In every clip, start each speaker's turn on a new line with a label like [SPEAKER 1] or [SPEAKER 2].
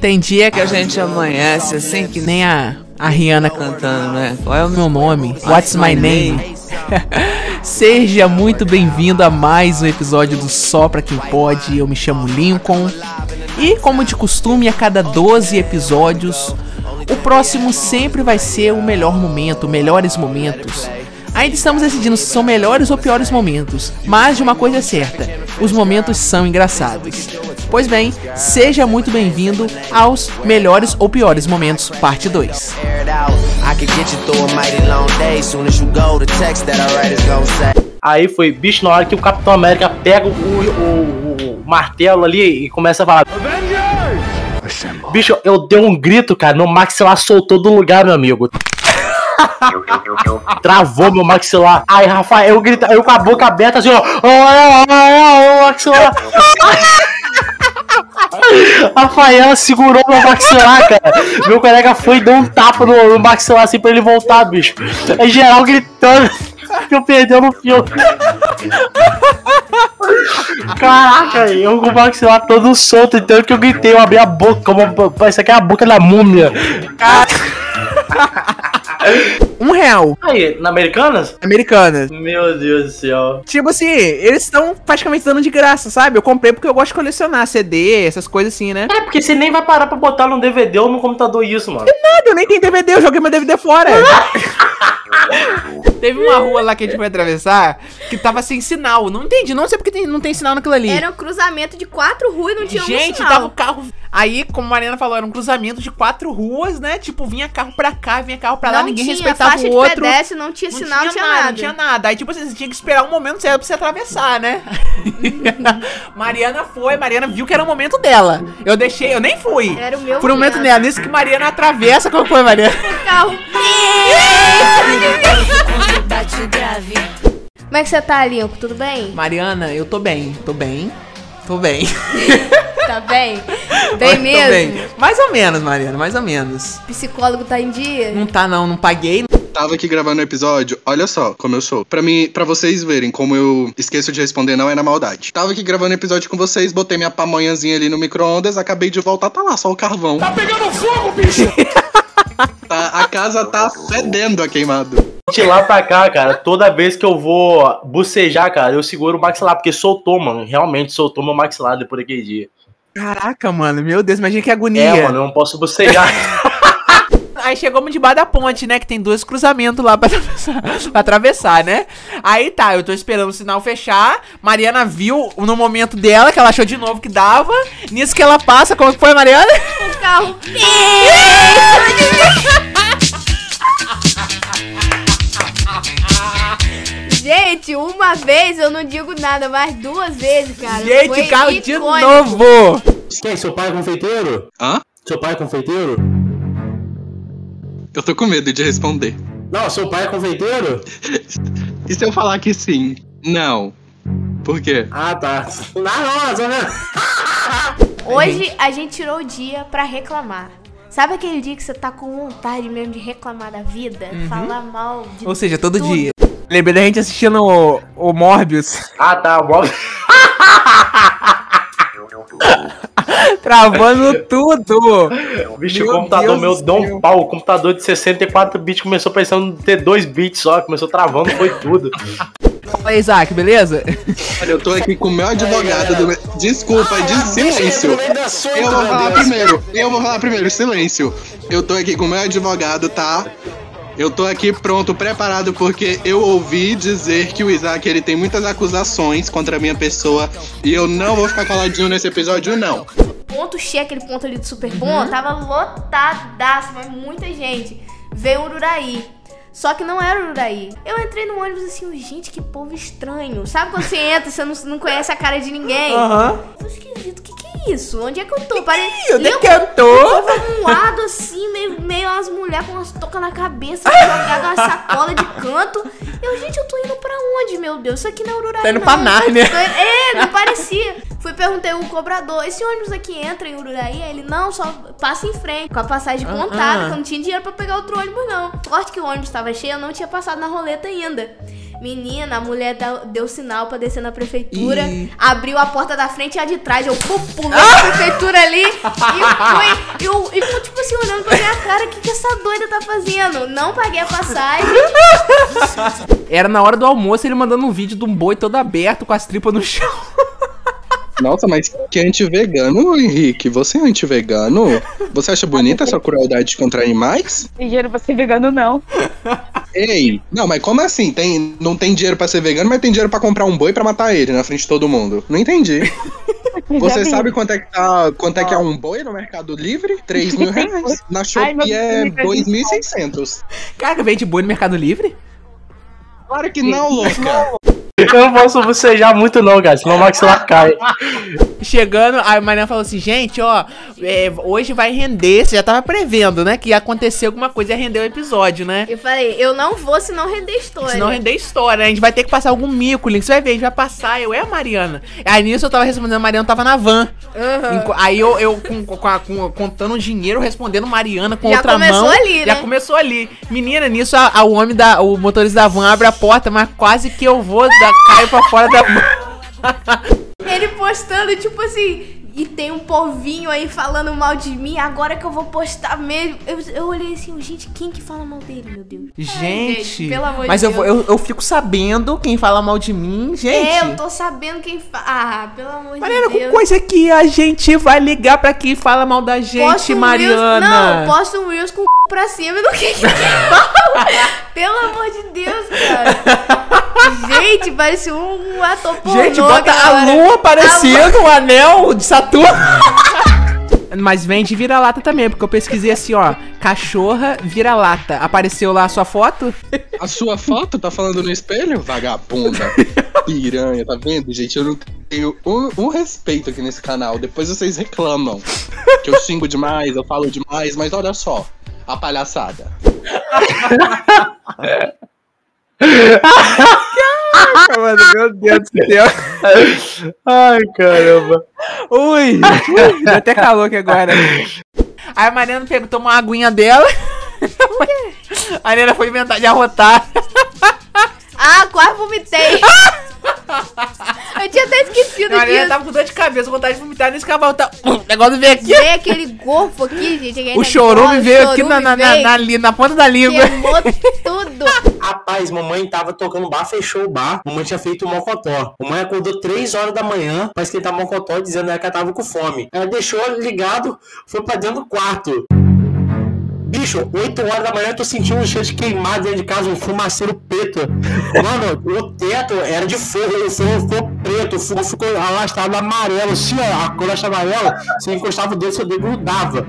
[SPEAKER 1] Tem dia que a gente amanhece assim que nem a, a Rihanna cantando, né? Qual é o meu nome? What's my name? Seja muito bem-vindo a mais um episódio do Só Pra Quem Pode. Eu me chamo Lincoln. E como de costume, a cada 12 episódios, o próximo sempre vai ser o melhor momento, melhores momentos. Ainda estamos decidindo se são melhores ou piores momentos, mas de uma coisa é certa: os momentos são engraçados. Pois bem, seja muito bem-vindo aos melhores ou piores momentos, parte 2.
[SPEAKER 2] Aí foi, bicho, na hora que o Capitão América pega o, o, o martelo ali e começa a falar. Bicho, eu dei um grito, cara. Meu maxilar soltou do lugar, meu amigo. Travou meu maxilar. Aí, Rafael, eu grito, eu com a boca aberta assim, ó. Ó, ó, maxilar. Rafaela segurou meu maxilar, cara. Meu colega foi e deu um tapa no, no maxilar assim pra ele voltar, bicho. Aí geral gritando que eu perdeu no filme. Caraca, eu com o maxilar todo solto, então que eu gritei, eu abri a boca, como parece que é a boca da múmia.
[SPEAKER 1] Um real.
[SPEAKER 2] Aí, na Americanas?
[SPEAKER 1] Americanas.
[SPEAKER 2] Meu Deus do céu.
[SPEAKER 1] Tipo assim, eles estão praticamente dando de graça, sabe? Eu comprei porque eu gosto de colecionar CD, essas coisas assim, né?
[SPEAKER 2] É, porque você nem vai parar pra botar num DVD ou no computador isso, mano.
[SPEAKER 1] Nada, eu nem tenho DVD, eu joguei meu DVD fora. Teve uma rua lá que a gente foi atravessar que tava sem sinal. Não entendi, não sei porque tem- não tem sinal naquilo ali.
[SPEAKER 3] Era um cruzamento de quatro ruas e não tinha um
[SPEAKER 1] Gente,
[SPEAKER 3] sinal.
[SPEAKER 1] tava o carro. Aí, como a Mariana falou, era um cruzamento de quatro ruas, né? Tipo, vinha carro pra cá, vinha carro pra lá,
[SPEAKER 3] não
[SPEAKER 1] ninguém
[SPEAKER 3] tinha
[SPEAKER 1] respeitava
[SPEAKER 3] faixa
[SPEAKER 1] o
[SPEAKER 3] de
[SPEAKER 1] outro.
[SPEAKER 3] pedestre, não tinha sinal, não tinha nada.
[SPEAKER 1] Não tinha nada. Aí, tipo assim, você tinha que esperar um momento certo pra você atravessar, né? Mariana foi, Mariana viu que era o momento dela. Eu deixei, eu nem fui.
[SPEAKER 3] Era o meu
[SPEAKER 1] Por um momento
[SPEAKER 3] momento.
[SPEAKER 1] dela. Nisso que Mariana atravessa, como foi, Mariana?
[SPEAKER 3] O carro. Como é que você tá, Lincoln? Tudo bem?
[SPEAKER 1] Mariana, eu tô bem, tô bem. Tô bem.
[SPEAKER 3] Tá bem?
[SPEAKER 1] Tô
[SPEAKER 3] Bem mesmo?
[SPEAKER 1] bem. Mais ou menos, Mariana, mais ou menos.
[SPEAKER 3] Psicólogo tá em dia?
[SPEAKER 1] Não tá não, não paguei.
[SPEAKER 4] Tava aqui gravando o episódio, olha só como eu sou. Pra mim, para vocês verem como eu esqueço de responder, não é na maldade. Tava aqui gravando o episódio com vocês, botei minha pamonhazinha ali no micro-ondas, acabei de voltar, tá lá, só o carvão. Tá pegando fogo, bicho! a casa tá fedendo a queimado.
[SPEAKER 2] De lá pra cá, cara, toda vez que eu vou bucejar, cara, eu seguro o maxilar, porque soltou, mano. Realmente soltou meu maxilar depois daquele dia.
[SPEAKER 1] Caraca, mano, meu Deus, imagina que agonia.
[SPEAKER 2] É, mano, eu não posso bucejar.
[SPEAKER 1] Aí chegamos debaixo da ponte, né? Que tem dois cruzamentos lá pra atravessar, pra atravessar, né? Aí tá, eu tô esperando o sinal fechar. Mariana viu no momento dela, que ela achou de novo que dava. Nisso que ela passa, como que foi, Mariana?
[SPEAKER 3] Carro. Gente, uma vez eu não digo nada, mas duas vezes, cara.
[SPEAKER 1] Gente,
[SPEAKER 3] Foi
[SPEAKER 1] carro de
[SPEAKER 3] icônico.
[SPEAKER 1] novo!
[SPEAKER 2] Quem? Seu pai é confeiteiro?
[SPEAKER 4] Hã?
[SPEAKER 2] Seu pai é confeiteiro?
[SPEAKER 4] Eu tô com medo de responder.
[SPEAKER 2] Não, seu pai é confeiteiro?
[SPEAKER 4] E se eu falar que sim? Não. Por quê?
[SPEAKER 2] Ah, tá. Não, não, só não.
[SPEAKER 3] Hoje a gente tirou o dia pra reclamar. Sabe aquele dia que você tá com vontade mesmo de reclamar da vida? Falar mal de
[SPEAKER 1] Ou seja, todo
[SPEAKER 3] tudo?
[SPEAKER 1] dia. Lembrei da gente assistindo o, o Morbius,
[SPEAKER 2] Ah, tá. Bom.
[SPEAKER 1] travando tudo.
[SPEAKER 2] Bicho,
[SPEAKER 1] Meu
[SPEAKER 2] o computador
[SPEAKER 1] Deus
[SPEAKER 2] meu deu um pau. O computador de 64 bits começou pensando em ter 2 bits só. Começou travando, foi tudo.
[SPEAKER 1] Fala aí, Isaac, beleza?
[SPEAKER 4] Olha, eu tô aqui com o meu advogado do. Desculpa, de silêncio. Eu vou falar primeiro. Eu vou falar primeiro, silêncio. Eu tô aqui com o meu advogado, tá? Eu tô aqui pronto, preparado, porque eu ouvi dizer que o Isaac ele tem muitas acusações contra a minha pessoa e eu não vou ficar coladinho nesse episódio, não.
[SPEAKER 3] ponto cheio, aquele ponto ali do Super Bom, tava lotadaço, mas muita gente. Veio o Ururaí. Só que não era o Ururaí. Eu entrei no ônibus assim, gente, que povo estranho. Sabe quando você entra e você não, não conhece a cara de ninguém?
[SPEAKER 1] Aham.
[SPEAKER 3] Tô esquisito, o que, que é isso? Onde é que eu tô? Pare...
[SPEAKER 1] Onde é que eu tô?
[SPEAKER 3] Tava um lado assim, meio, meio umas mulheres com umas toucas na cabeça, jogada uma sacola de canto. Eu, gente, eu tô indo pra onde, meu Deus? Isso aqui não é Ururaí,
[SPEAKER 1] Tá indo
[SPEAKER 3] não.
[SPEAKER 1] pra Nárnia.
[SPEAKER 3] É, não parecia. Fui perguntei o cobrador, esse ônibus aqui entra em Ururaí? Aí Ele, não, só passa em frente, com a passagem
[SPEAKER 1] Ah,
[SPEAKER 3] contada,
[SPEAKER 1] ah.
[SPEAKER 3] que eu não tinha dinheiro pra pegar outro ônibus, não. Sorte que o ônibus tava cheio, eu não tinha passado na roleta ainda. Menina, a mulher deu sinal pra descer na prefeitura,
[SPEAKER 1] Ih.
[SPEAKER 3] abriu a porta da frente e a de trás. Eu pulei na prefeitura ali e fui. E eu, e eu, tipo assim, olhando pra minha cara, o que, que essa doida tá fazendo? Não paguei a passagem.
[SPEAKER 1] Era na hora do almoço ele mandando um vídeo de um boi todo aberto com as tripas no chão.
[SPEAKER 4] Nossa, mas que anti-vegano, Henrique? Você é anti-vegano? Você acha bonita essa crueldade contra animais?
[SPEAKER 5] Tem dinheiro pra ser vegano, não.
[SPEAKER 4] Ei, não, mas como assim? Tem, não tem dinheiro pra ser vegano, mas tem dinheiro pra comprar um boi pra matar ele na frente de todo mundo? Não entendi. Você
[SPEAKER 5] Já vi.
[SPEAKER 4] sabe quanto é que tá, quanto é que é um boi no Mercado Livre? 3 mil reais. Na
[SPEAKER 5] Ai, meu
[SPEAKER 4] Shopee é
[SPEAKER 5] Deus,
[SPEAKER 4] 2.600.
[SPEAKER 1] Caraca, vende boi no Mercado Livre?
[SPEAKER 4] Claro que não, louca.
[SPEAKER 6] Eu não posso bocejar muito não, cara, senão o maxilar cai.
[SPEAKER 1] Chegando, a Mariana falou assim, gente, ó, é, hoje vai render, você já tava prevendo, né, que ia acontecer alguma coisa, ia render o episódio, né?
[SPEAKER 3] Eu falei, eu não vou se não render história.
[SPEAKER 1] Se não render história, né? A gente vai ter que passar algum mico, Link. Você vai ver, a gente vai passar. Eu é a Mariana. Aí nisso eu tava respondendo, a Mariana tava na van. Enqu- Aí eu, eu com, com a- com- contando dinheiro, respondendo Mariana com
[SPEAKER 3] Já
[SPEAKER 1] outra
[SPEAKER 3] começou
[SPEAKER 1] mão.
[SPEAKER 3] ali,
[SPEAKER 1] Já
[SPEAKER 3] né?
[SPEAKER 1] começou ali. Menina, nisso a, a- o homem da. O motorista da van abre a porta, mas quase que eu vou caio pra fora da.
[SPEAKER 3] Ele postando, tipo assim, e tem um povinho aí falando mal de mim, agora que eu vou postar mesmo. Eu, eu olhei assim, gente, quem que fala mal dele, meu Deus? Ai,
[SPEAKER 1] Gente,
[SPEAKER 3] pelo amor
[SPEAKER 1] mas
[SPEAKER 3] de
[SPEAKER 1] eu,
[SPEAKER 3] Deus.
[SPEAKER 1] eu, eu fico sabendo quem fala mal de mim, gente.
[SPEAKER 3] É, eu tô sabendo quem fala. Ah, pelo amor
[SPEAKER 1] Mariana,
[SPEAKER 3] de
[SPEAKER 1] com
[SPEAKER 3] Deus.
[SPEAKER 1] coisa que a gente vai ligar pra quem fala mal da gente,
[SPEAKER 3] um
[SPEAKER 1] Mariana.
[SPEAKER 3] Reels, não, posta um Reels com o pra cima e não quer que fala. Pelo amor de Deus, cara. Gente, parece um, um ator pornô.
[SPEAKER 1] Gente, bota a lua aparecendo, o anel de Saturno. Mas vende vira-lata também, porque eu pesquisei assim, ó. Cachorra vira-lata. Apareceu lá a sua foto?
[SPEAKER 4] A sua foto tá falando no espelho? Vagabunda. Piranha, tá vendo, gente? Eu não tenho um, um respeito aqui nesse canal. Depois vocês reclamam que eu xingo demais, eu falo demais, mas olha só. A palhaçada.
[SPEAKER 1] Mano, meu Deus do céu.
[SPEAKER 6] Ai, caramba.
[SPEAKER 1] Ui, ui, deu até calor aqui agora. Aí a Mariana pegou, tomou uma aguinha dela. A Mariana foi inventar de arrotar.
[SPEAKER 3] Ah, quase vomitei. eu tinha até esquecido disso.
[SPEAKER 1] tava com dor de cabeça, vontade de vomitar nesse cavalo. Tá... O negócio veio aqui.
[SPEAKER 3] Veio aquele gorfo aqui, gente.
[SPEAKER 1] O chorume veio aqui
[SPEAKER 3] chorume
[SPEAKER 1] na, na, na,
[SPEAKER 3] veio,
[SPEAKER 1] na, li- na ponta da língua.
[SPEAKER 3] Queimou tudo.
[SPEAKER 2] Rapaz, mamãe tava tocando bar, fechou o bar. Mamãe tinha feito um mocotó. Mamãe acordou 3 horas da manhã pra esquentar mocotó, dizendo que ela tava com fome. Ela deixou ligado, foi pra dentro do quarto. Bicho, 8 horas da manhã eu tô sentindo um cheiro de queimado dentro de casa, um fumaceiro preto. Mano, o teto era de fogo, o fogo ficou preto, o fogo ficou alastrado amarelo. Assim, ó, a cor amarela, você encostava o dedo, seu dedo grudava.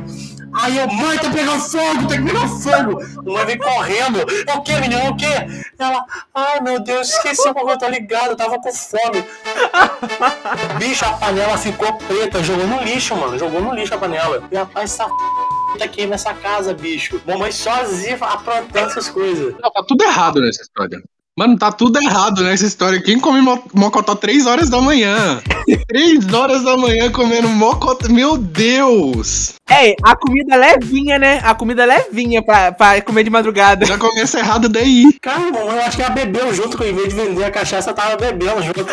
[SPEAKER 2] Aí eu, mãe, tá pegando fogo, tá pegando fogo. A mãe vem correndo. O que, menino? O que? Ela, ai meu Deus, esqueci o eu tá ligado, eu tava com fome. Bicho, a panela ficou preta, jogou no lixo, mano. Jogou no lixo a panela. E rapaz, essa f... aqui nessa casa, bicho. Mamãe sozinha aprontando essas coisas.
[SPEAKER 4] Não, tá tudo errado nessa história. Mano, tá tudo errado nessa história. Quem come mo- mocotó 3 horas da manhã? 3 horas da manhã comendo mocotó. Meu Deus!
[SPEAKER 1] É, a comida levinha, né? A comida levinha pra, pra comer de madrugada.
[SPEAKER 4] Já começa errado daí.
[SPEAKER 2] Cara, eu acho que ela bebeu junto com em vez de vender a cachaça, ela tava bebendo junto.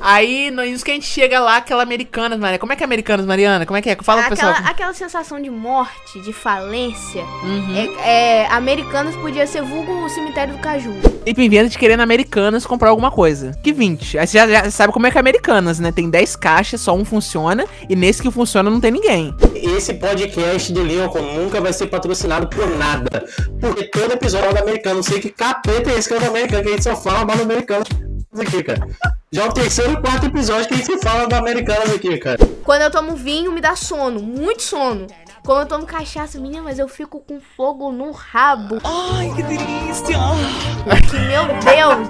[SPEAKER 1] Aí, no isso que a gente chega lá, aquela Americanas, Mariana. Como é que é Americanas, Mariana? Como é que é? Fala pro
[SPEAKER 3] Aquela,
[SPEAKER 1] pessoal.
[SPEAKER 3] aquela sensação de morte, de falência.
[SPEAKER 1] Uhum.
[SPEAKER 3] É, é, Americanos podia ser vulgo cemitério do Caju.
[SPEAKER 1] E pinvenda de querer na Americanas comprar alguma coisa. Que 20. Aí você já, já sabe como é que é Americanas, né? Tem 10 caixas, só um funciona. E nesse que funciona não tem ninguém.
[SPEAKER 2] Esse podcast do Lincoln nunca vai ser patrocinado por nada. Porque todo episódio é do americano. Não sei que capeta é esse que é do americano, que a gente só fala mal do americano aqui, cara. Já é o terceiro e quarto episódio que a gente fala do americanos aqui, cara.
[SPEAKER 3] Quando eu tomo vinho, me dá sono, muito sono. Quando eu tomo cachaça, menina, mas eu fico com fogo no rabo. Ai, que delícia! Que, meu Deus!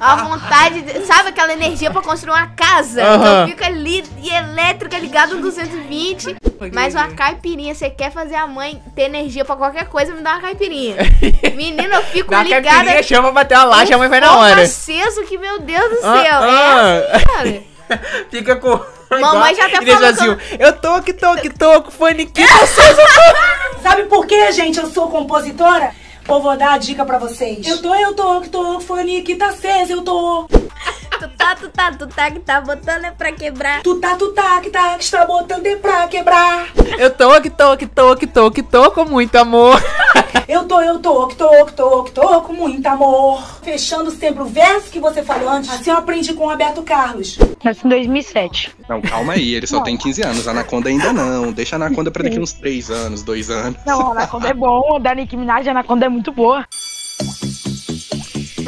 [SPEAKER 3] A vontade, de- sabe aquela energia pra construir uma casa? Então fica ali e elétrica ligado no 220. Mas uma caipirinha, você quer fazer a mãe ter energia pra qualquer coisa, me dá uma caipirinha. Menina, eu fico
[SPEAKER 1] Dá uma
[SPEAKER 3] ligada.
[SPEAKER 1] caipirinha, chama pra bater uma laje, a mãe vai na hora.
[SPEAKER 3] aceso que, meu Deus do
[SPEAKER 1] Ah,
[SPEAKER 3] céu.
[SPEAKER 1] ah.
[SPEAKER 3] É assim, cara.
[SPEAKER 1] Fica com.
[SPEAKER 3] Mamãe já tá
[SPEAKER 1] E deixa
[SPEAKER 3] falando
[SPEAKER 1] assim, Eu tô aqui, tô aqui, tô com fone aqui.
[SPEAKER 7] Sabe por que, gente, eu sou compositora?
[SPEAKER 8] Pô, vou dar a dica pra vocês. Eu tô, eu tô, que tô, fone que tá acesa, eu tô.
[SPEAKER 3] Tu tá, tu tá, tu tá, que tá botando é pra quebrar.
[SPEAKER 8] Tu tá, tu tá, que tá, que está botando é pra quebrar.
[SPEAKER 1] Eu tô, que tô, que tô, que tô, que tô com muito amor.
[SPEAKER 8] Eu tô, eu tô, que tô, que tô, que tô com muito amor. Fechando sempre o verso que você falou antes. Assim eu aprendi com o Roberto Carlos.
[SPEAKER 7] Nasci em 2007.
[SPEAKER 4] Não, calma aí, ele só tem 15 anos. A Anaconda ainda não. Deixa a Anaconda pra daqui uns 3 anos, 2 anos.
[SPEAKER 7] Não, a Anaconda é bom, da Nicki Minaj, a Anaconda é muito boa.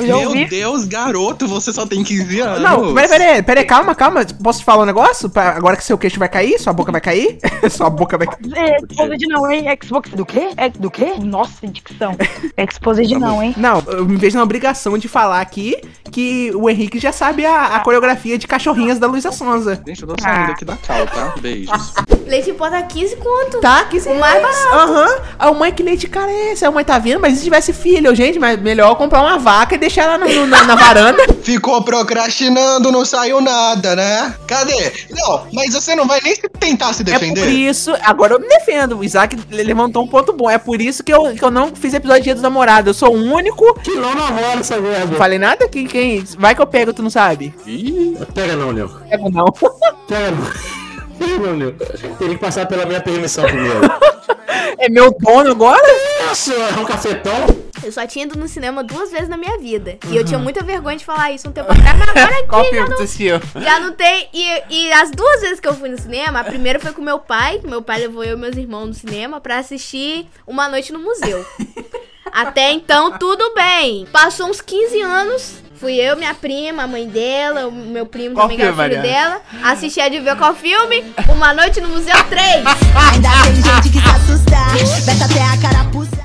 [SPEAKER 4] Meu
[SPEAKER 7] ouvi.
[SPEAKER 4] Deus, garoto, você só tem 15 anos.
[SPEAKER 1] Não, peraí, peraí, peraí, calma, calma. Posso te falar um negócio? Pra- Agora que seu queixo vai cair, sua boca vai cair? sua boca vai cair.
[SPEAKER 7] É, Exposed não, hein? Xbox do quê? É, do quê? Nossa, dicção. Exposed não, hein?
[SPEAKER 1] Não, eu me vejo na obrigação de falar aqui que o Henrique já sabe a, a coreografia de cachorrinhas da Luísa Sonza.
[SPEAKER 4] Gente, eu tô saindo aqui da cal, tá? Beijos.
[SPEAKER 3] Leite em pó tá 15 conto.
[SPEAKER 1] Tá, que
[SPEAKER 3] O mais barato.
[SPEAKER 1] Aham. A mãe que leite cara é esse? A mãe tá vindo, mas se tivesse filho, gente, mas melhor comprar uma vaca e deixar ela no- no- na, na varanda.
[SPEAKER 4] Ficou procrastinando, não saiu nada, né? Cadê? Não, mas você não vai nem tentar se
[SPEAKER 1] É
[SPEAKER 4] defender?
[SPEAKER 1] por isso, agora eu me defendo. O Isaac levantou um ponto bom. É por isso que eu, que eu não fiz episódio de Dia dos Namorados. Eu sou o único.
[SPEAKER 9] Que não namora essa merda.
[SPEAKER 1] Não falei nada? Quem, quem? Vai que eu pego, tu não sabe.
[SPEAKER 9] Ih, pega não, Nil.
[SPEAKER 1] Pego não.
[SPEAKER 9] Pega não. Nil. Teria que passar pela minha permissão primeiro.
[SPEAKER 1] É meu dono agora?
[SPEAKER 9] Nossa, é um cafetão?
[SPEAKER 3] Eu só tinha ido no cinema duas vezes na minha vida. E eu tinha muita vergonha de falar isso um tempo atrás, mas agora
[SPEAKER 1] Qual
[SPEAKER 3] aqui já
[SPEAKER 1] filme
[SPEAKER 3] não,
[SPEAKER 1] assistiu?
[SPEAKER 3] já não tem. E, e as duas vezes que eu fui no cinema, a primeira foi com meu pai. que Meu pai levou eu e meus irmãos no cinema pra assistir Uma Noite no Museu. Até então, tudo bem. Passou uns 15 anos. Fui eu, minha prima, a mãe dela, o meu primo
[SPEAKER 1] Qual
[SPEAKER 3] também, que
[SPEAKER 1] filme,
[SPEAKER 3] filho dela. Assisti a de ver qual filme? Uma Noite no Museu 3.
[SPEAKER 10] Ainda tem gente que se assusta, beta até a carapuça.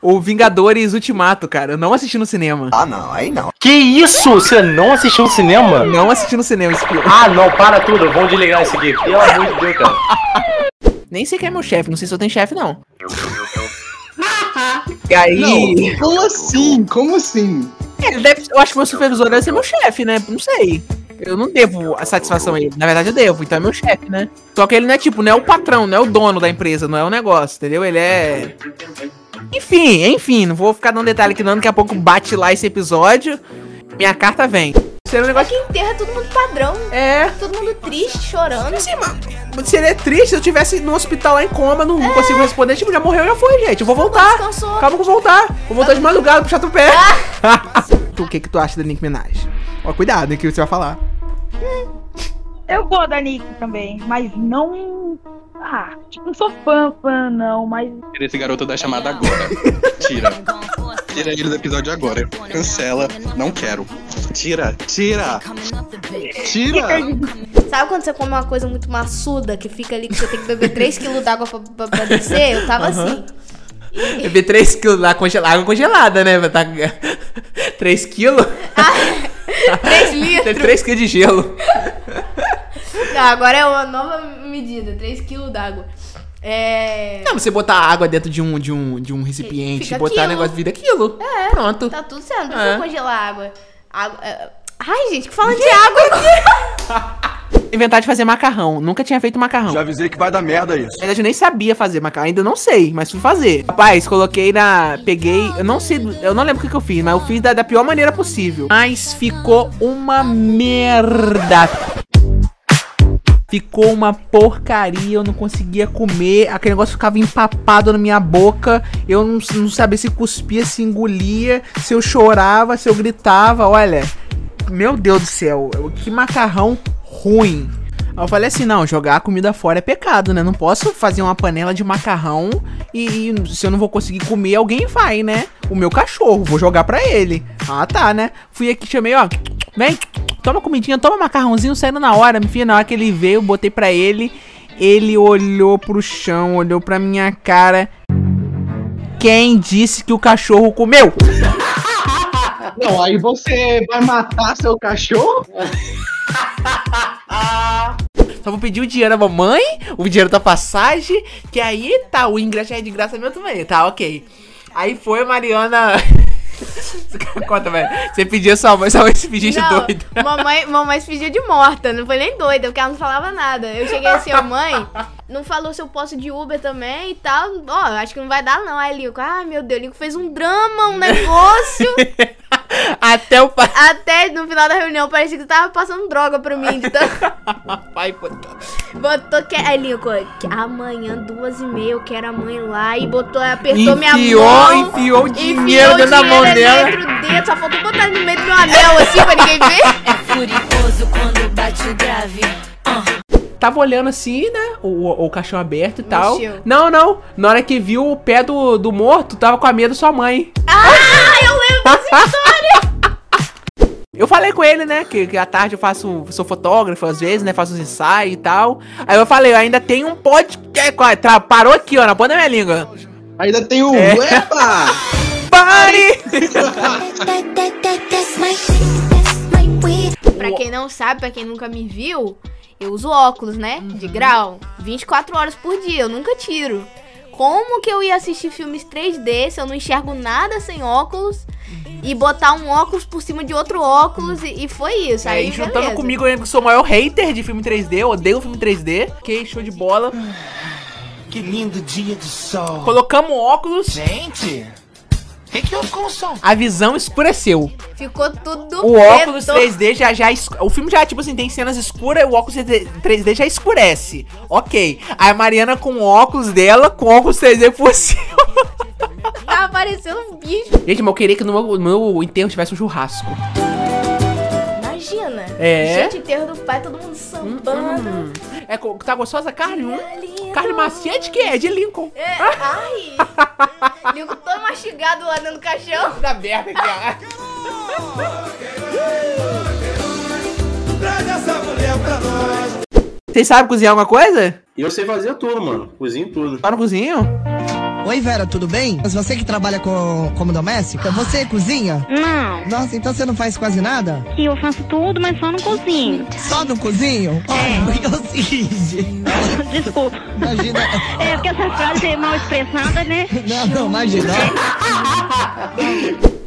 [SPEAKER 1] O Vingadores Ultimato, cara. Eu não assisti no cinema.
[SPEAKER 2] Que isso? Você não assistiu no cinema?
[SPEAKER 1] Não assisti no cinema esse filme.
[SPEAKER 2] Ah, não, para tudo. Vamos desligar isso aqui. Pelo amor de Deus, cara.
[SPEAKER 1] Nem sei quem é meu chefe. Não sei se eu tenho chefe, não. E aí.
[SPEAKER 4] Não, como assim? Como assim?
[SPEAKER 1] Ele deve- eu acho que meu supervisor deve ser meu chefe, né? Não sei. Eu não devo a satisfação a ele. Na verdade, eu devo, então é meu chefe, né? Só que ele não é tipo, não é o patrão, não é o dono da empresa, não é o negócio, entendeu? Ele é. Enfim, enfim, não vou ficar dando detalhe aqui não, daqui a pouco bate lá esse episódio, minha carta vem. Seria um negócio.
[SPEAKER 3] Que enterra todo mundo padrão.
[SPEAKER 1] É.
[SPEAKER 3] Todo mundo triste, chorando.
[SPEAKER 1] Assim, mano, seria triste se eu tivesse no hospital lá em coma, não, não consigo responder. Tipo, já morreu, já foi, gente. Eu vou voltar.
[SPEAKER 3] Descansou.
[SPEAKER 1] Calma que eu vou voltar. Vou voltar de madrugada, puxar teu pé. Tu, o que que tu acha da Nick Minaj? Ó, cuidado, hein, que você vai falar.
[SPEAKER 7] Eu gosto da Nick também, mas não. Ah, tipo, não sou fã, fã, não, mas.
[SPEAKER 4] Tira esse garoto da chamada agora. Tira. Tira ele do episódio agora. Cancela. Não quero. Tira, tira. Tira.
[SPEAKER 3] Sabe quando você come uma coisa muito maçuda, que fica ali que você tem que beber 3kg d'água pra, pra, pra descer? Eu tava assim.
[SPEAKER 1] Beber 3 quilos lá, congela- água congelada, né? Vai tá... 3 quilos?
[SPEAKER 3] 3 litros.
[SPEAKER 1] Tem 3 quilos de gelo.
[SPEAKER 3] Não, agora é uma nova medida, 3kg d'água. É.
[SPEAKER 1] Não, você botar água dentro de um, de um, de um recipiente
[SPEAKER 3] Fica
[SPEAKER 1] e botar
[SPEAKER 3] quilo.
[SPEAKER 1] negócio vira aquilo. É. Pronto.
[SPEAKER 3] Tá tudo certo, não precisa
[SPEAKER 1] É.
[SPEAKER 3] congelar água. água é... Ai, gente, que falando de água.
[SPEAKER 1] Inventar de fazer macarrão. Nunca tinha feito macarrão.
[SPEAKER 11] Já avisei que vai dar merda isso.
[SPEAKER 1] Na verdade, eu nem sabia fazer macarrão. Ainda não sei, mas fui fazer. Rapaz, coloquei na. Peguei. Eu não sei. Eu não lembro o que, que eu fiz, mas eu fiz da, da pior maneira possível. Mas ficou uma merda. Ficou uma porcaria, eu não conseguia comer, aquele negócio ficava empapado na minha boca, eu não, não sabia se cuspia, se engolia, se eu chorava, se eu gritava, olha, meu Deus do céu, que macarrão ruim. Eu falei assim, não, jogar a comida fora é pecado, né? Não posso fazer uma panela de macarrão e, e se eu não vou conseguir comer, alguém vai, né? O meu cachorro, vou jogar pra ele. Ah, tá, né? Fui aqui, chamei, ó, vem, toma comidinha, toma macarrãozinho, saindo na hora. Enfim, na hora que ele veio, eu botei pra ele. Ele olhou pro chão, olhou pra minha cara. Quem disse que o cachorro comeu?
[SPEAKER 4] Não, aí você vai matar seu cachorro?
[SPEAKER 1] Só vou pedir o dinheiro da mamãe, o dinheiro da passagem, que aí tá, o ingresso é de graça meu também, tá, ok. Aí foi a Mariana. Conta, velho. Você pedia sua mãe, sua mãe se pedia de
[SPEAKER 3] Não,
[SPEAKER 1] doida.
[SPEAKER 3] mamãe, mamãe se fingiu de morta, não foi nem doida, porque ela não falava nada. Eu cheguei assim, ó, mãe, não falou se eu posso de Uber também e tal. Ó, acho que não vai dar não. Aí Lico, ah, meu Deus, Lico fez um drama, um negócio.
[SPEAKER 1] Até o pai.
[SPEAKER 3] Até no final da reunião parecia que tava passando droga pra mim. Então,
[SPEAKER 1] pai botou.
[SPEAKER 3] botou que. Aí que amanhã, duas e meia, eu quero a mãe lá. E botou, apertou minha
[SPEAKER 1] Enfiou,
[SPEAKER 3] mão.
[SPEAKER 1] enfiou o
[SPEAKER 3] enfiou
[SPEAKER 1] dinheiro
[SPEAKER 3] o
[SPEAKER 1] dentro da mão
[SPEAKER 3] dinheiro
[SPEAKER 1] dela.
[SPEAKER 3] dentro do dedo, só faltou botar no meio do meu anel assim pra ninguém ver.
[SPEAKER 10] Furioso quando bate o grave.
[SPEAKER 1] Tava olhando assim, né? O, o caixão aberto e tal.
[SPEAKER 3] Mexeu.
[SPEAKER 1] Não, não. Na hora que viu o pé do, do morto, tava com a medo da sua mãe.
[SPEAKER 3] Ah, eu lembro história.
[SPEAKER 1] Eu falei com ele, né? Que, que à tarde eu faço. Sou fotógrafo às vezes, né? Faço uns ensaios e tal. Aí eu falei, eu ainda tem um podcast. Tra- Parou aqui, ó, na ponta da minha língua.
[SPEAKER 4] Ainda tem o.
[SPEAKER 1] É.
[SPEAKER 4] Epa!
[SPEAKER 1] Pare!
[SPEAKER 3] Pra quem não sabe, pra quem nunca me viu, eu uso óculos, né? De grau. 24 horas por dia, eu nunca tiro. Como que eu ia assistir filmes 3D se eu não enxergo nada sem óculos? E botar um óculos por cima de outro óculos e, e foi isso. Aí,
[SPEAKER 1] Aí, juntando
[SPEAKER 3] beleza.
[SPEAKER 1] comigo, eu que sou o maior hater de filme 3D, eu odeio filme 3D. Que show de bola.
[SPEAKER 11] Que lindo dia de sol.
[SPEAKER 1] Colocamos óculos,
[SPEAKER 11] Gente, o que, que houve com o som?
[SPEAKER 1] a visão escureceu.
[SPEAKER 3] Ficou tudo
[SPEAKER 1] O óculos
[SPEAKER 3] preto.
[SPEAKER 1] 3D já, já. es- O filme já, tipo assim, tem cenas escuras, o óculos 3D já escurece. Ok. Aí a Mariana com o óculos dela, com o óculos 3D por cima.
[SPEAKER 3] Aparecendo um bicho.
[SPEAKER 1] Gente, mas eu queria que no meu, no meu enterro tivesse um churrasco.
[SPEAKER 3] Imagina.
[SPEAKER 1] É?
[SPEAKER 3] Gente, enterro do pai, todo mundo sambando.
[SPEAKER 1] Hum. É, co- tá gostosa a carne? Hum?
[SPEAKER 3] Lindo.
[SPEAKER 1] Carne macia de quê? É de Lincoln.
[SPEAKER 3] É, ai. Ligo todo mastigado lá dentro do caixão.
[SPEAKER 1] Tá aberto aqui, ó. Vocês sabem cozinhar alguma coisa?
[SPEAKER 9] E eu sei fazer tudo, mano. Cozinho tudo.
[SPEAKER 1] Tá no cozinho?
[SPEAKER 12] Oi, Vera, tudo bem? Mas Você que trabalha com, como doméstica, você cozinha?
[SPEAKER 7] Não,
[SPEAKER 12] Nossa, então você não faz quase nada?
[SPEAKER 7] que eu faço tudo, mas só no cozinho.
[SPEAKER 12] Só no cozinho? É o seguinte,
[SPEAKER 7] Desculpa.
[SPEAKER 12] imagina...
[SPEAKER 7] É porque essa frase é mal expressada, né?
[SPEAKER 12] Não, não, imagina.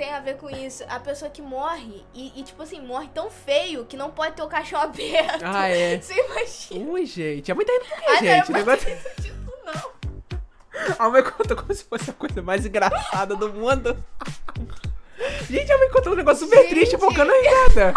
[SPEAKER 3] tem a ver com isso, a pessoa que morre e, e, tipo assim, morre tão feio que não pode ter o caixão aberto.
[SPEAKER 1] Ah, é.
[SPEAKER 3] Você imagina.
[SPEAKER 1] Ui, gente. É muita
[SPEAKER 3] Ai, não,
[SPEAKER 1] gente. O
[SPEAKER 3] eu
[SPEAKER 1] negócio...
[SPEAKER 3] não acredito, não.
[SPEAKER 1] A mãe conta como se fosse a coisa mais engraçada do mundo. Gente, a mãe contou um negócio super
[SPEAKER 3] Gente.
[SPEAKER 1] triste, focando em nada.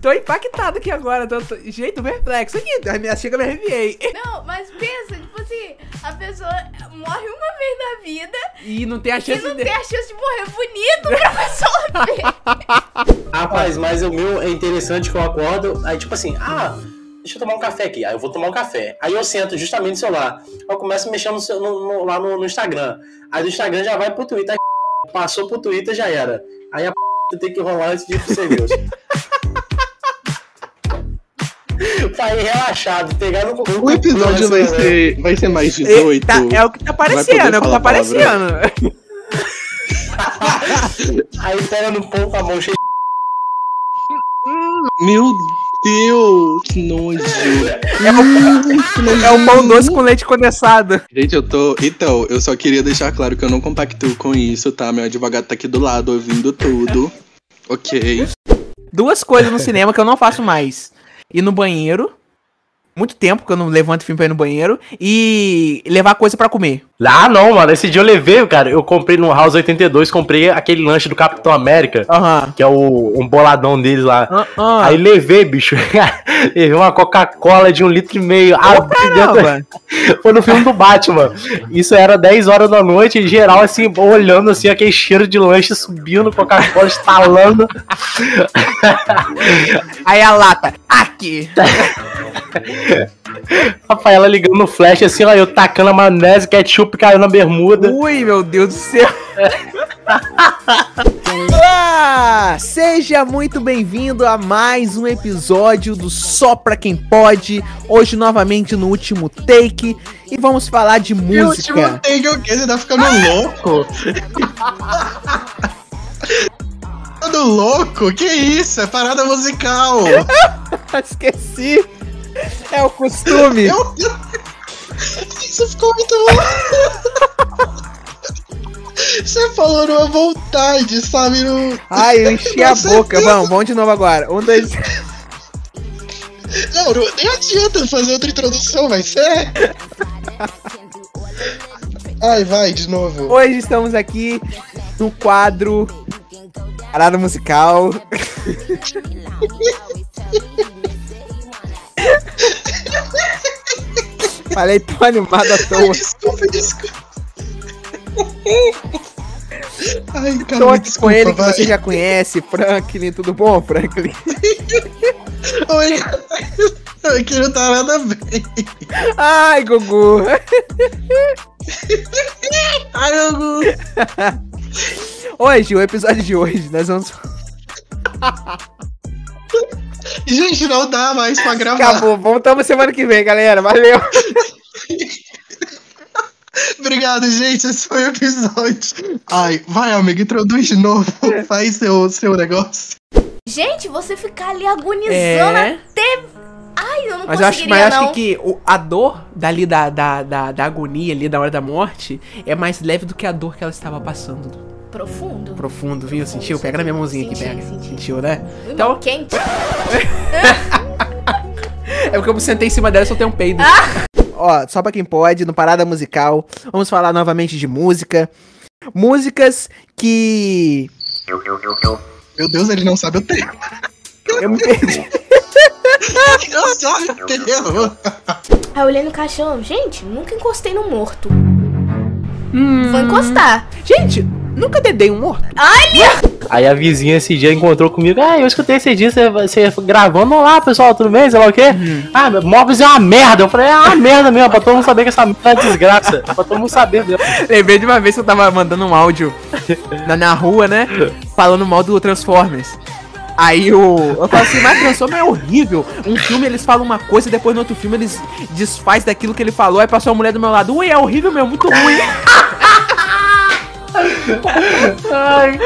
[SPEAKER 1] Tô impactado aqui agora. Tô, tô... Tô perplexo aqui. A minha chega me arrepiei.
[SPEAKER 3] Não, mas pensa, tipo assim, a pessoa morre uma vez na vida
[SPEAKER 1] E não tem a
[SPEAKER 3] e
[SPEAKER 1] chance
[SPEAKER 3] não
[SPEAKER 1] de.
[SPEAKER 3] tem a chance de morrer bonito pra pessoa ver.
[SPEAKER 9] Rapaz, mas o meu é interessante que eu acordo, aí tipo assim, ah, deixa eu tomar um café aqui. Aí eu vou tomar um café. Aí eu sento justamente no celular. Aí eu começo a mexer no, no- no- lá no, no Instagram. Aí do Instagram já vai pro Twitter. Aí passou pro Twitter já era. Aí a p tem que rolar antes de ir pro serviço. pra ir relaxado, pegar no
[SPEAKER 4] O episódio vai ser, vai ser mais 18.
[SPEAKER 1] Tá, é o que tá aparecendo, é o que tá aparecendo.
[SPEAKER 9] Aí pega no pão com a mão cheia
[SPEAKER 4] Meu Deus, que nojo.
[SPEAKER 1] É o, é o pão doce com leite condensado.
[SPEAKER 4] Gente, eu tô. Então, eu só queria deixar claro que eu não compactuo com isso, tá? Meu advogado tá aqui do lado ouvindo tudo. Ok.
[SPEAKER 1] Duas coisas no cinema que eu não faço mais: ir no banheiro. Muito tempo que eu não levanto filme pra ir no banheiro. E levar coisa pra comer.
[SPEAKER 2] Ah, não, mano. Esse dia eu levei, cara. Eu comprei no House 82, comprei aquele lanche do Capitão América, que é o um boladão deles lá.
[SPEAKER 1] Ah, ah.
[SPEAKER 2] Aí levei, bicho. levei uma Coca-Cola de um litro e meio. dentro-
[SPEAKER 1] Caramba.
[SPEAKER 2] Foi no filme do Batman. Isso era 10 horas da noite, em geral, assim, olhando assim, aquele cheiro de lanche subindo, Coca-Cola estalando.
[SPEAKER 1] Aí a lata. Aqui.
[SPEAKER 2] Rafaela ligando no flash, assim, ó, eu tacando a maionese, ketchup caiu na bermuda.
[SPEAKER 1] Ui, meu Deus do céu. Olá! Seja muito bem-vindo a mais um episódio do Só Pra Quem Pode. Hoje, novamente, no último take. E vamos falar de
[SPEAKER 4] E o último
[SPEAKER 1] música.
[SPEAKER 4] take o quê? Você tá ficando louco? Todo louco? Que isso? É parada musical.
[SPEAKER 1] Esqueci. É o costume.
[SPEAKER 4] Eu... Isso ficou muito louco. Você falou numa vontade, sabe? No...
[SPEAKER 1] Ai, eu enchi a boca. Vamos, vamos de novo agora. Um, dois.
[SPEAKER 4] Não, nem adianta fazer outra introdução, vai ser. Ai, vai, de novo.
[SPEAKER 1] Hoje estamos aqui no quadro Parada Musical. Falei tão animado à toa.
[SPEAKER 4] Desculpa, desculpa. Ai, cara,
[SPEAKER 1] Tô aqui
[SPEAKER 4] desculpa,
[SPEAKER 1] com ele que
[SPEAKER 4] vai.
[SPEAKER 1] você já conhece, Franklin. Tudo bom, Franklin?
[SPEAKER 4] Oi. Aqui não tá nada bem.
[SPEAKER 1] Ai, Gugu.
[SPEAKER 4] Ai, Gugu.
[SPEAKER 1] Hoje, o episódio de hoje, nós vamos.
[SPEAKER 4] Gente, não dá mais pra gravar.
[SPEAKER 1] Acabou, voltamos semana que vem, galera. Valeu.
[SPEAKER 4] Obrigado, gente. Esse foi o episódio. Ai, vai, amigo, introduz de novo. Faz seu, seu negócio.
[SPEAKER 3] Gente, você ficar ali agonizando
[SPEAKER 1] É.
[SPEAKER 3] até. Ai, eu não
[SPEAKER 1] Mas eu acho, mas eu acho
[SPEAKER 3] não.
[SPEAKER 1] que, que o- a dor dali da, da, da, da agonia ali da hora da morte é mais leve do que a dor que ela estava passando.
[SPEAKER 3] Profundo.
[SPEAKER 1] Profundo, viu? Sentiu? Pega na minha mãozinha aqui,
[SPEAKER 3] Senti,
[SPEAKER 1] pega.
[SPEAKER 3] senti.
[SPEAKER 1] Sentiu, né?
[SPEAKER 3] Ui,
[SPEAKER 1] Então,
[SPEAKER 3] quente.
[SPEAKER 1] é porque eu sentei em cima dela e soltei um peido.
[SPEAKER 3] Ah!
[SPEAKER 1] Ó, só pra quem pode, no Parada Musical, vamos falar novamente de música. Músicas que.
[SPEAKER 4] Meu Deus, ele não sabe o tempo.
[SPEAKER 1] Eu me perdi.
[SPEAKER 4] Não sabe o tempo.
[SPEAKER 3] Aí eu olhei no caixão, gente, nunca encostei no morto.
[SPEAKER 1] Hum.
[SPEAKER 3] Vou encostar.
[SPEAKER 1] Gente, nunca dedei um morto.
[SPEAKER 3] Olha!
[SPEAKER 2] Aí a vizinha esse dia encontrou comigo. Ah, eu escutei esse dia você, você gravando. Olá, pessoal, tudo bem? Sei lá o quê? Ah, Móveis é uma merda. Eu falei, é uma merda mesmo, pra todo mundo saber que essa merda é desgraça. pra todo mundo saber mesmo.
[SPEAKER 1] Lembrei de uma vez que eu tava mandando um áudio na, na rua, né? Falando mal do Transformers. Aí o. Eu falo assim, mas Transformers é horrível. Um filme eles falam uma coisa, depois no outro filme eles desfaz daquilo que ele falou. Aí passou uma mulher do meu lado. Ui, é horrível mesmo, muito ruim.
[SPEAKER 2] Ai,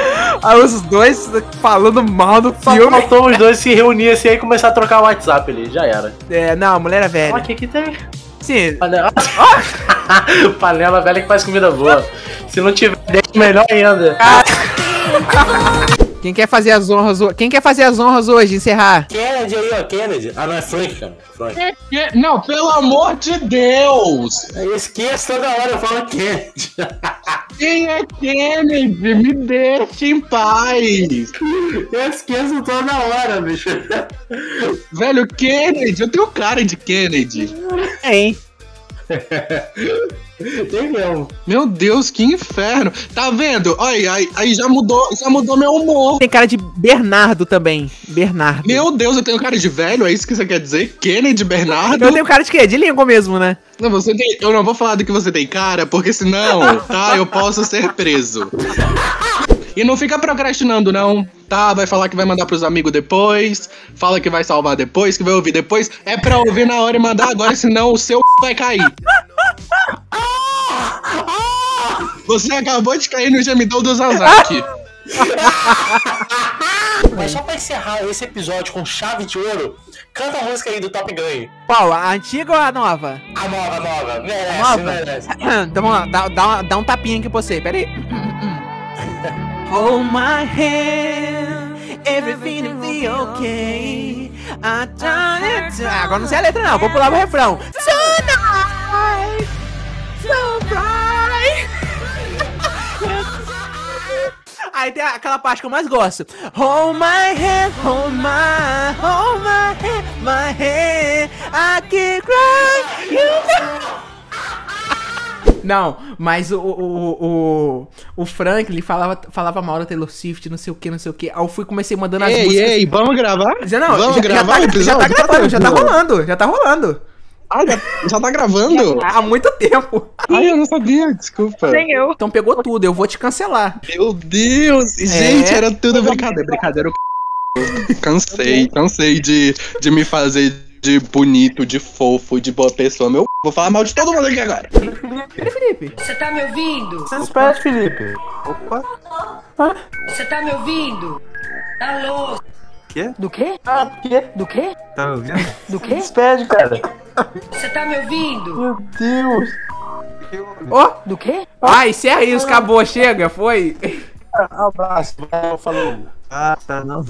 [SPEAKER 1] Aí os dois falando mal do
[SPEAKER 2] só
[SPEAKER 1] filme.
[SPEAKER 2] faltou os dois se reunir assim aí e começar a trocar o WhatsApp ali. Já era.
[SPEAKER 1] É, não, a mulher era
[SPEAKER 2] Ó,
[SPEAKER 1] velha.
[SPEAKER 2] o que que tem?
[SPEAKER 1] Sim,
[SPEAKER 2] Panela. Panela velha que faz comida boa. Se não tiver, deixa melhor ainda.
[SPEAKER 1] quem quer fazer as honras hoje? Quem quer fazer as honras hoje? Encerrar.
[SPEAKER 9] Kennedy aí, ó, Kennedy. Ah, não, é Frank, cara. Frank.
[SPEAKER 4] Que- Não, pelo amor de Deus!
[SPEAKER 9] Eu esqueço toda hora, eu falo Kennedy.
[SPEAKER 4] Quem é Kennedy? Me deixa em paz!
[SPEAKER 9] Eu esqueço toda hora, bicho.
[SPEAKER 4] Velho, Kennedy, eu tenho cara de Kennedy.
[SPEAKER 1] Hein?
[SPEAKER 9] Tem mesmo.
[SPEAKER 4] Meu Deus, que inferno. Tá vendo? Olha, aí, aí já mudou, já mudou meu humor.
[SPEAKER 1] Tem cara de Bernardo também. Bernardo.
[SPEAKER 4] Meu Deus, eu tenho cara de velho, é isso que você quer dizer? Kennedy Bernardo?
[SPEAKER 1] Eu tenho cara de quê? De língua mesmo, né?
[SPEAKER 4] Não, você tem. Eu não vou falar do que você tem cara, porque senão, tá, eu posso ser preso. E não fica procrastinando, não. Tá, vai falar que vai mandar pros amigos depois. Fala que vai salvar depois, que vai ouvir depois. É pra ouvir na hora e mandar agora, senão o seu vai cair. Você acabou de cair no gemidão do Zazaki.
[SPEAKER 9] Mas só pra encerrar esse episódio com chave de ouro, canta a música aí do Top Gun.
[SPEAKER 1] Qual? A antiga ou a nova?
[SPEAKER 9] A nova, a nova. Merece,
[SPEAKER 1] Nova?
[SPEAKER 9] merece.
[SPEAKER 1] Então vamos lá, dá, dá, dá um tapinha aqui pra você, pera aí. Hold my hand, everything will be okay. I turn it Ah, Agora não sei a letra não, vou pular o refrão. Tonight, so bright. Aí tem aquela parte que eu mais gosto. Hold my hand, hold my, hold my hand, my hand. I can cry, you know. Não, mas o, o, o, o Franklin falava, falava mal da Taylor Swift, não sei o que, não sei o que. Aí eu fui comecei mandando as
[SPEAKER 4] Ei,
[SPEAKER 1] músicas.
[SPEAKER 4] ei, vamos gravar?
[SPEAKER 1] Já, não,
[SPEAKER 4] vamos
[SPEAKER 1] já,
[SPEAKER 4] gravar
[SPEAKER 1] já,
[SPEAKER 4] o
[SPEAKER 1] tá,
[SPEAKER 4] episódio?
[SPEAKER 1] já tá gravando, já tá rolando, já tá rolando.
[SPEAKER 4] Ah, já, já tá gravando?
[SPEAKER 1] Há muito tempo.
[SPEAKER 4] Ai, eu não sabia, desculpa.
[SPEAKER 7] Nem eu.
[SPEAKER 1] Então pegou tudo, eu vou te cancelar.
[SPEAKER 4] Meu Deus! Gente, era tudo brincadeira. Brincadeira. eu Cansei, cansei de, de me fazer de bonito, de fofo, de boa pessoa. Meu vou falar mal de todo mundo aqui agora.
[SPEAKER 1] Peraí, Felipe.
[SPEAKER 13] Você tá me ouvindo?
[SPEAKER 2] Você espera, Felipe. Opa.
[SPEAKER 13] Você tá me ouvindo? Alô?
[SPEAKER 1] Do quê?
[SPEAKER 2] Ah, quê?
[SPEAKER 1] Do quê?
[SPEAKER 2] Tá ouvindo?
[SPEAKER 1] Do quê?
[SPEAKER 2] Despede, cara.
[SPEAKER 13] Você tá me ouvindo?
[SPEAKER 2] Meu Deus.
[SPEAKER 1] Ó!
[SPEAKER 7] Do quê?
[SPEAKER 1] Ah, encerra isso, acabou, chega, foi.
[SPEAKER 2] Abraço, falou.
[SPEAKER 11] Ah, tá, não.